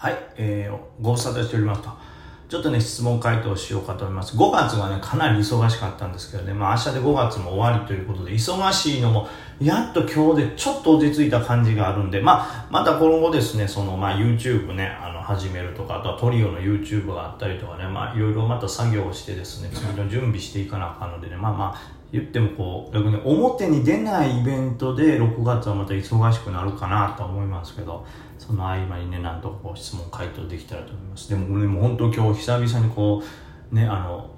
はい、えー、ご無沙汰しておりますと。ちょっとね、質問回答しようかと思います。5月はね、かなり忙しかったんですけどね、まあ明日で5月も終わりということで、忙しいのも、やっと今日でちょっと落ち着いた感じがあるんで、まあ、また今後ですね、その、まあ YouTube ね、あの、始めるとか、あとはトリオの YouTube があったりとかね、まあいろいろまた作業をしてですね、次の準備していかなあかんのでね、まあまあ、言ってもこう、逆に表に出ないイベントで6月はまた忙しくなるかなと思いますけど、その合間にね、なんとこう質問回答できたらと思います。でも俺も本当今日久々にこう、ね、あの、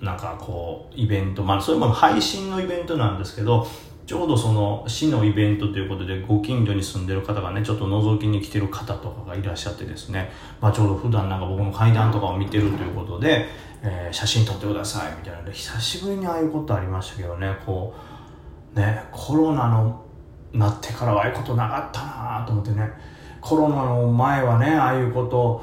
なんかこう、イベント、まあそれも配信のイベントなんですけど、ちょうどその市のイベントということでご近所に住んでる方がねちょっと覗きに来てる方とかがいらっしゃってですね、まあ、ちょうど普段なんか僕の階段とかを見てるということで、えー、写真撮ってくださいみたいなで久しぶりにああいうことありましたけどね。こうねコロナのなってからはああいうことなかったなと思ってね。コロナの前はねああいうこと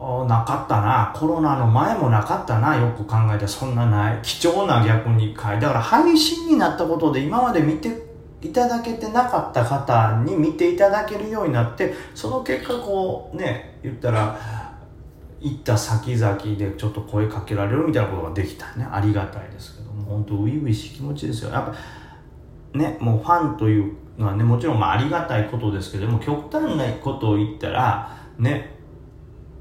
なかったな。コロナの前もなかったな。よく考えてそんなない。貴重な逆に回だから配信になったことで今まで見ていただけてなかった方に見ていただけるようになってその結果こうね言ったら行った先々でちょっと声かけられるみたいなことができたね。ありがたいですけども。本当初々しい気持ちですよ。やっぱねもうファンというのはねもちろんまあありがたいことですけども極端なことを言ったらね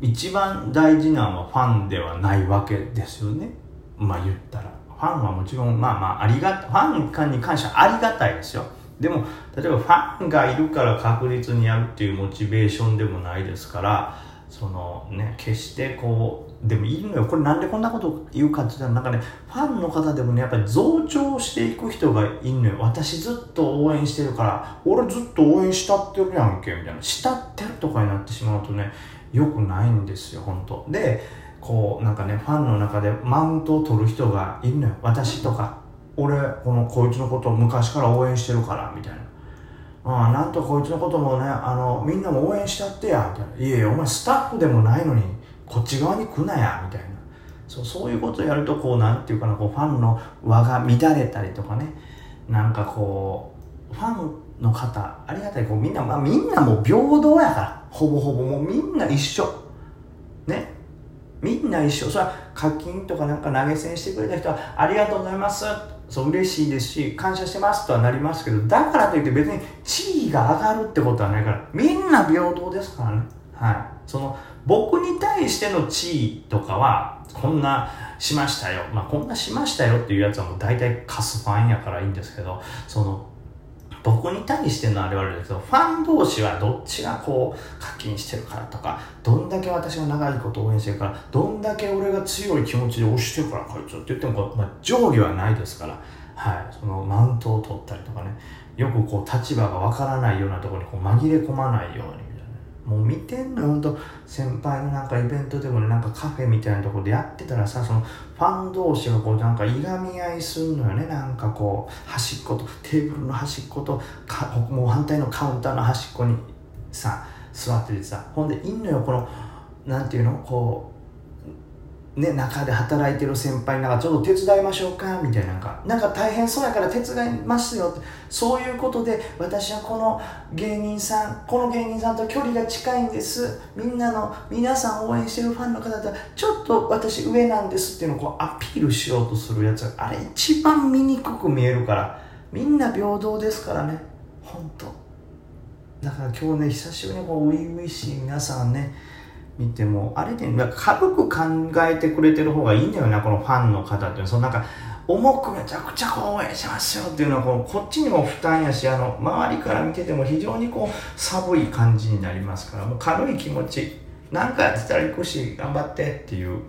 一番大事なのはファンではないわけですよね。まあ言ったら。ファンはもちろんまあまあありがファンに関してはありがたいですよ。でも例えばファンがいるから確実にやるっていうモチベーションでもないですからそのね決してこうでもいいのよ。これなんでこんなこと言うかって言ったらなんかねファンの方でもねやっぱり増長していく人がいんのよ。私ずっと応援してるから俺ずっと応援したってるやんけみたいな。したってるとかになってしまうとねよくないんですよ本当。でこうなんかねファンの中でマウントを取る人がいるのよ。私とか。俺このこいつのことを昔から応援してるからみたいな。ああなんとこいつのこともねあのみんなも応援しちゃってやみたいな。いえいえお前スタッフでもないのにこっち側に来なやみたいな。そうそういうことをやるとこうなんていうかなこうファンの輪が乱れたりとかね。なんかこうファンの方ありがたい。こうみんな、まあ、みんなもう平等やから。ほぼほぼもうみんな一緒。ね。みんな一緒。それは課金とかなんか投げ銭してくれた人はありがとうございます。そう嬉しいですし感謝してますとはなりますけどだからといって別に地位が上がるってことはないから。みんな平等ですからね。はい。その僕に対しての地位とかはこんなしましたよ。まあこんなしましたよっていうやつはもう大体カスファンやからいいんですけどその僕に対してのあれはあれですけど、ファン同士はどっちがこう課金してるからとか、どんだけ私が長いこと応援してるから、どんだけ俺が強い気持ちで押してるからこいつって言ってもまあ、上下はないですから、はい、そのマウントを取ったりとかね、よくこう立場がわからないようなところにこう紛れ込まないようにもう見てんの、ほんと。先輩のなんかイベントでもね、なんかカフェみたいなとこでやってたらさ、そのファン同士がこうなんかいがみ合いすんのよね。なんかこう、端っこと、テーブルの端っことか、もう反対のカウンターの端っこにさ、座っててさ、ほんでいんのよ、この、なんていうの、こう、ね、中で働いてる先輩なんかちょっと手伝いましょうか？みたいななんか大変そうやから手伝いますよってそういうことで私はこの芸人さんこの芸人さんと距離が近いんです。みんなの皆さん応援してるファンの方とちょっと私上なんですっていうのをこうアピールしようとするやつ。あれ一番見にくく見えるからみんな平等ですからね。本当。だから今日ね久しぶりにこう初々しい皆さんね見ても、あれで、ね、軽く考えてくれてる方がいいんだよな、このファンの方っていう。そのなんか、重くめちゃくちゃ応援しますよっていうのはこの、こっちにも負担やし、あの、周りから見てても非常にこう、寒い感じになりますから、もう軽い気持ち、なんかやってたら行くし、頑張ってっていう。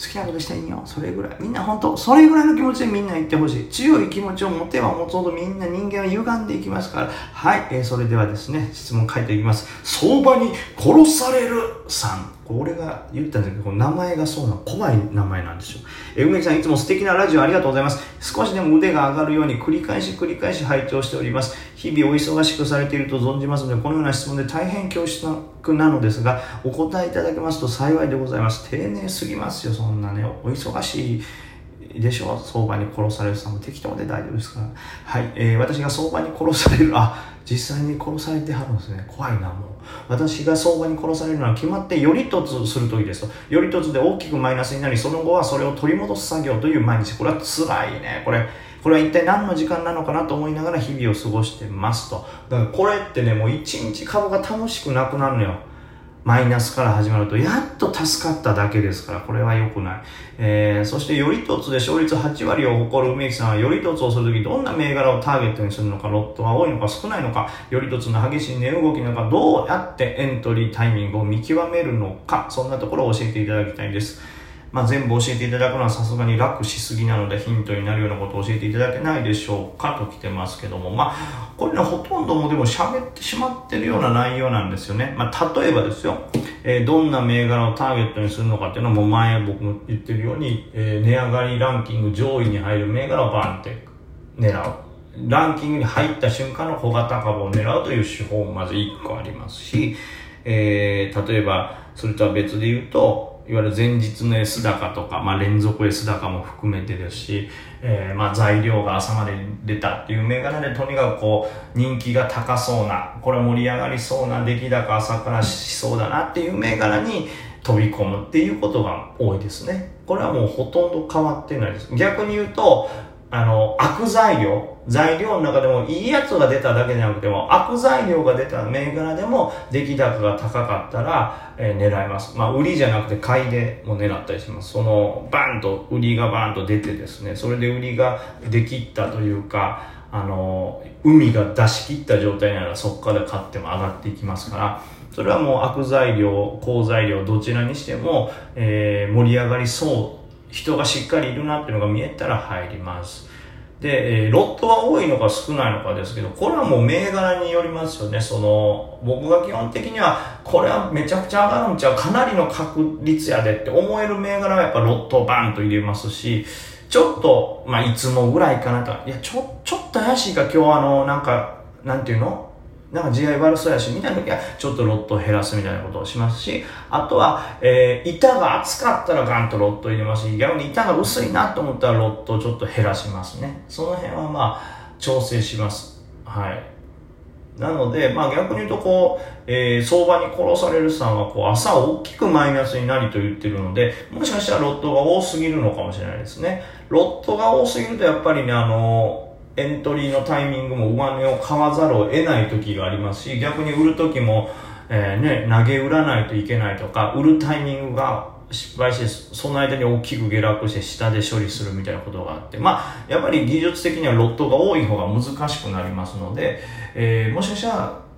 好きなことしていいよ。それぐらい。みんな本当、それぐらいの気持ちでみんな言ってほしい。強い気持ちを持てば持つほどみんな人間は歪んでいきますから。はい、えー、それではですね、質問書いていきます。相場に殺されるさん。俺が言ったんですけど、名前がそうな怖い名前なんですよ。え梅木さんいつも素敵なラジオありがとうございます。少しでも腕が上がるように繰り返し繰り返し拝聴しております。日々お忙しくされていると存じますので、このような質問で大変恐縮なのですが、お答えいただけますと幸いでございます。丁寧すぎますよ、そんなね。お忙しい。でしょ？う相場に殺されるさんも適当で大丈夫ですから。はい。えー、私が相場に殺される、あ、実際に殺されてはるんですね。怖いなもう。私が相場に殺されるのは決まってより凸する時ですと。より凸で大きくマイナスになりその後はそれを取り戻す作業という毎日。これは辛いね。これこれは一体何の時間なのかなと思いながら日々を過ごしてますと。だからこれってねもう一日株が楽しくなくなるのよ。マイナスから始まると、やっと助かっただけですから、これは良くない。えー、そして、より一つで勝率8割を誇る梅木さんは、より一つをするとき、どんな銘柄をターゲットにするのか、ロットが多いのか少ないのか、より一つの激しい値動きなのか、どうやってエントリータイミングを見極めるのか、そんなところを教えていただきたいです。まあ、全部教えていただくのはさすがに楽しすぎなのでヒントになるようなことを教えていただけないでしょうかと来てますけども、まあ、これね、ほとんどもでも喋ってしまってるような内容なんですよね。まあ、例えばですよ、えー、どんな銘柄をターゲットにするのかっていうのも前僕も言ってるように、えー、値上がりランキング上位に入る銘柄をバンって狙う。ランキングに入った瞬間の小型株を狙うという手法もまず1個ありますし、えー、例えば、それとは別で言うと、いわゆる前日の S 高とか、まあ、連続 S 高も含めてですし、えー、まあ材料が朝まで出たっていう銘柄でとにかくこう人気が高そうなこれ盛り上がりそうな出来高朝からしそうだなっていう銘柄に飛び込むっていうことが多いですね。これはもうほとんど変わってないです。逆に言うとあの、悪材料、材料の中でもいいやつが出ただけじゃなくても、悪材料が出た銘柄でも出来高が高かったら、えー、狙います。まあ、売りじゃなくて買いでも狙ったりします。その、バンと、売りがバンと出てですね、それで売りができったというか、あの、海が出し切った状態ならそこから買っても上がっていきますから、それはもう悪材料、好材料、どちらにしても、えー、盛り上がりそう人がしっかりいるなっていうのが見えたら入ります。で、えー、ロットは多いのか少ないのかですけど、これはもう銘柄によりますよね。その、僕が基本的には、これはめちゃくちゃ上がるんちゃう、かなりの確率やでって思える銘柄はやっぱロットをバンと入れますし、ちょっと、まあ、いつもぐらいかなと。いや、ちょ、ちょっと怪しいか今日あの、なんか、なんていうの？なんか地合い悪そうやし、みたいな時は、ちょっとロットを減らすみたいなことをしますし、あとは、えー、板が厚かったらガンとロット入れますし、逆に板が薄いなと思ったらロットをちょっと減らしますね。その辺はまあ、調整します。はい。なので、まあ逆に言うとこう、えー、相場に殺されるさんはこう朝大きくマイナスになりと言ってるので、もしかしたらロットが多すぎるのかもしれないですね。ロットが多すぎるとやっぱりね、あのーエントリーのタイミングも上値を買わざるを得ない時がありますし逆に売る時も、えー、ね、投げ売らないといけないとか売るタイミングが失敗してその間に大きく下落して下で処理するみたいなことがあってまあやっぱり技術的にはロットが多い方が難しくなりますので、えー、もしかしたら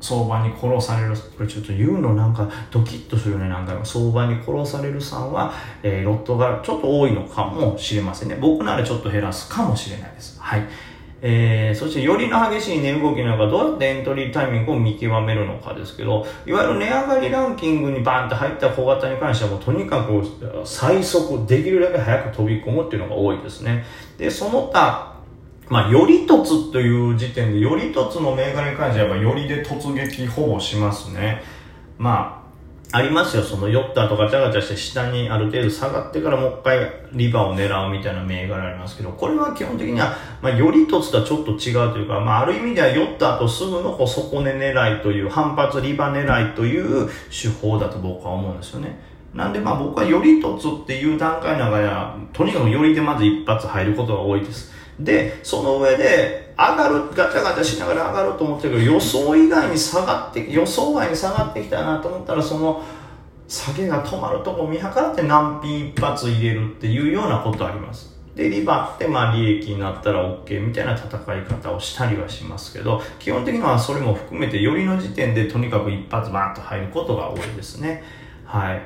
相場に殺されるこれちょっと言うのなんかドキッとするよねなんか相場に殺されるさんは、えー、ロットがちょっと多いのかもしれませんね。僕ならちょっと減らすかもしれないです。はい。えー、そしてよりの激しい値動きなのかどうやってエントリータイミングを見極めるのかですけどいわゆる値上がりランキングにバンって入った小型に関してはもうとにかく最速できるだけ早く飛び込むっていうのが多いですね。でその他まあ、より凸という時点で、より凸の銘柄に関しては、よりで突撃ほぼしますね。まあ、ありますよ。その酔った後ガチャガチャして下にある程度下がってからもう一回リバーを狙うみたいな銘柄ありますけど、これは基本的には、まあ、より凸とはちょっと違うというか、まあ、ある意味では酔った後すぐのこう底根狙いという、反発リバ狙いという手法だと僕は思うんですよね。なんでまあ僕はより凸っていう段階の中では、とにかくよりでまず一発入ることが多いです。で、その上で、上がる、ガチャガチャしながら上がると思ってるけど、予想以外に下がって、予想外に下がってきたなと思ったら、その、下げが止まるとこ見計らって何品一発入れるっていうようなことあります。で、リバって、まあ、利益になったら OK みたいな戦い方をしたりはしますけど、基本的にはそれも含めて、よりの時点でとにかく一発バーンと入ることが多いですね。はい。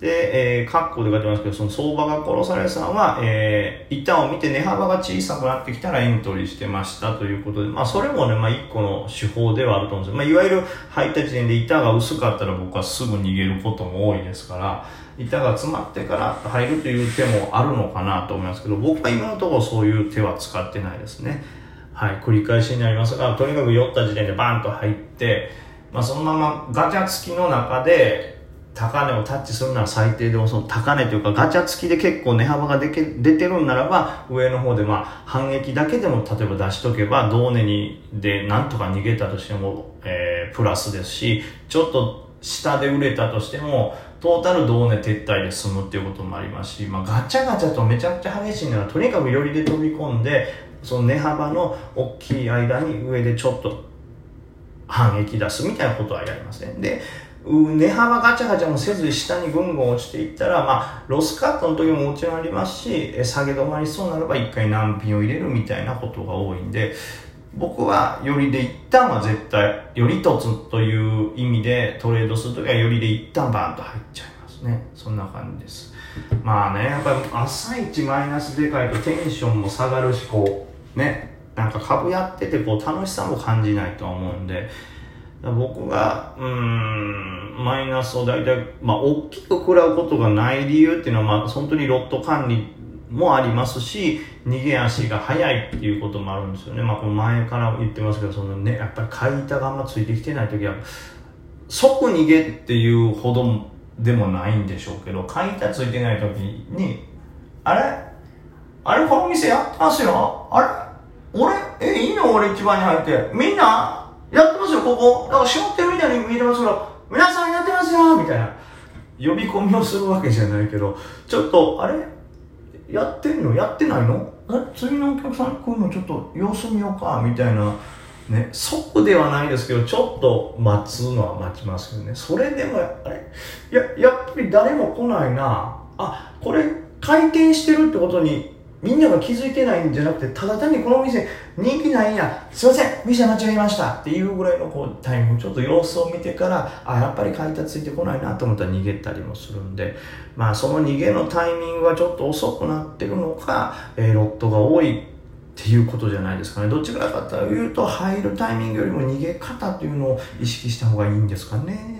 で、えー、括弧で書いてますけど、その相場が殺されさんは、えー、板を見て値幅が小さくなってきたらエントリーしてましたということで、まあ、それもね、まあ、一個の手法ではあると思うんですよ。まあ、いわゆる入った時点で板が薄かったら僕はすぐ逃げることも多いですから、板が詰まってから入るという手もあるのかなと思いますけど、僕は今のところそういう手は使ってないですね。はい、繰り返しになりますが、とにかく酔った時点でバンと入って、まあ、そのままガチャ付きの中で、高値をタッチするなら最低でもその高値というかガチャ付きで結構値幅が出け出てるんならば上の方でまあ反撃だけでも例えば出しとけば同値にでなんとか逃げたとしても、えー、プラスですしちょっと下で売れたとしてもトータル同値撤退で済むっていうこともありますし、まあ、ガチャガチャとめちゃくちゃ激しいのはとにかく寄りで飛び込んでその値幅の大きい間に上でちょっと反撃出すみたいなことはやりません。で値幅ガチャガチャもせず下にぐんぐん落ちていったら、まあ、ロスカットの時ももちろんありますし下げ止まりそうならば一回難品を入れるみたいなことが多いんで僕はよりで一旦は絶対より凸という意味でトレードするときはよりで一旦バーンと入っちゃいますね。そんな感じです。まあねやっぱり朝一マイナスでかいとテンションも下がるしこうねなんか株やっててこう楽しさも感じないと思うんで僕がうんマイナスを大体まあ大きく食らうことがない理由っていうのはまあ本当にロット管理もありますし逃げ足が速いっていうこともあるんですよね、まあ、この前から言ってますけどその、ね、やっぱり買い板があんまついてきてない時は即逃げっていうほどでもないんでしょうけど買い板ついてない時にあれ？あれこの店やってますよ？あれ？俺？えいいの？俺一番に入って。みんな？よここだから閉まってるみたいに見えてますけど皆さんやってますよみたいな。呼び込みをするわけじゃないけどちょっとあれ？やってんの？やってないの？え？次のお客さん来るのちょっと様子見ようかみたいな。ね即ではないですけどちょっと待つのは待ちますよね。それでもあれ？ややっぱり誰も来ないな。あこれ回転してるってことにみんなが気づいてないんじゃなくて、ただ単にこの店人気ないんや、すいません、店間違えましたっていうぐらいのこうタイム、ちょっと様子を見てから、あ、やっぱり買いたついてこないなと思ったら逃げたりもするんで、まあその逃げのタイミングがちょっと遅くなってるのか、えー、ロットが多いっていうことじゃないですかね。どっちからかというと、入るタイミングよりも逃げ方っていうのを意識した方がいいんですかね。